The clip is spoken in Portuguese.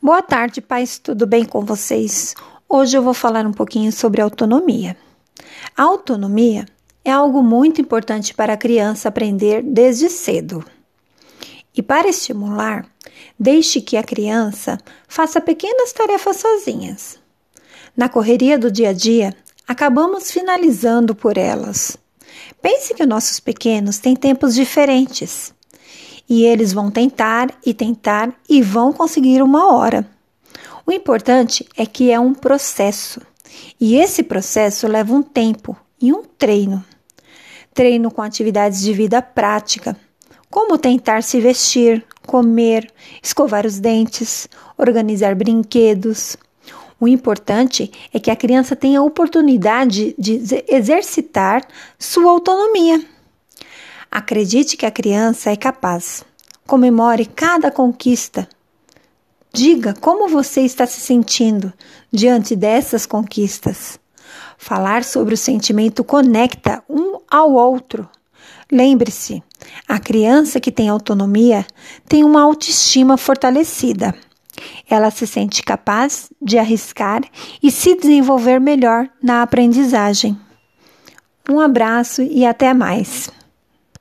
Boa tarde, pais, tudo bem com vocês? Hoje eu vou falar um pouquinho sobre autonomia. A autonomia é algo muito importante para a criança aprender desde cedo. E para estimular, deixe que a criança faça pequenas tarefas sozinhas. Na correria do dia a dia, acabamos finalizando por elas. Pense que nossos pequenos têm tempos diferentes e eles vão tentar e tentar e vão conseguir uma hora. O importante é que é um processo e esse processo leva um tempo e um treino. Treino com atividades de vida prática, como tentar se vestir, comer, escovar os dentes, organizar brinquedos. O importante é que a criança tenha a oportunidade de exercitar sua autonomia. Acredite que a criança é capaz. Comemore cada conquista. Diga como você está se sentindo diante dessas conquistas. Falar sobre o sentimento conecta um ao outro. Lembre-se, a criança que tem autonomia tem uma autoestima fortalecida. Ela se sente capaz de arriscar e se desenvolver melhor na aprendizagem. Um abraço e até mais.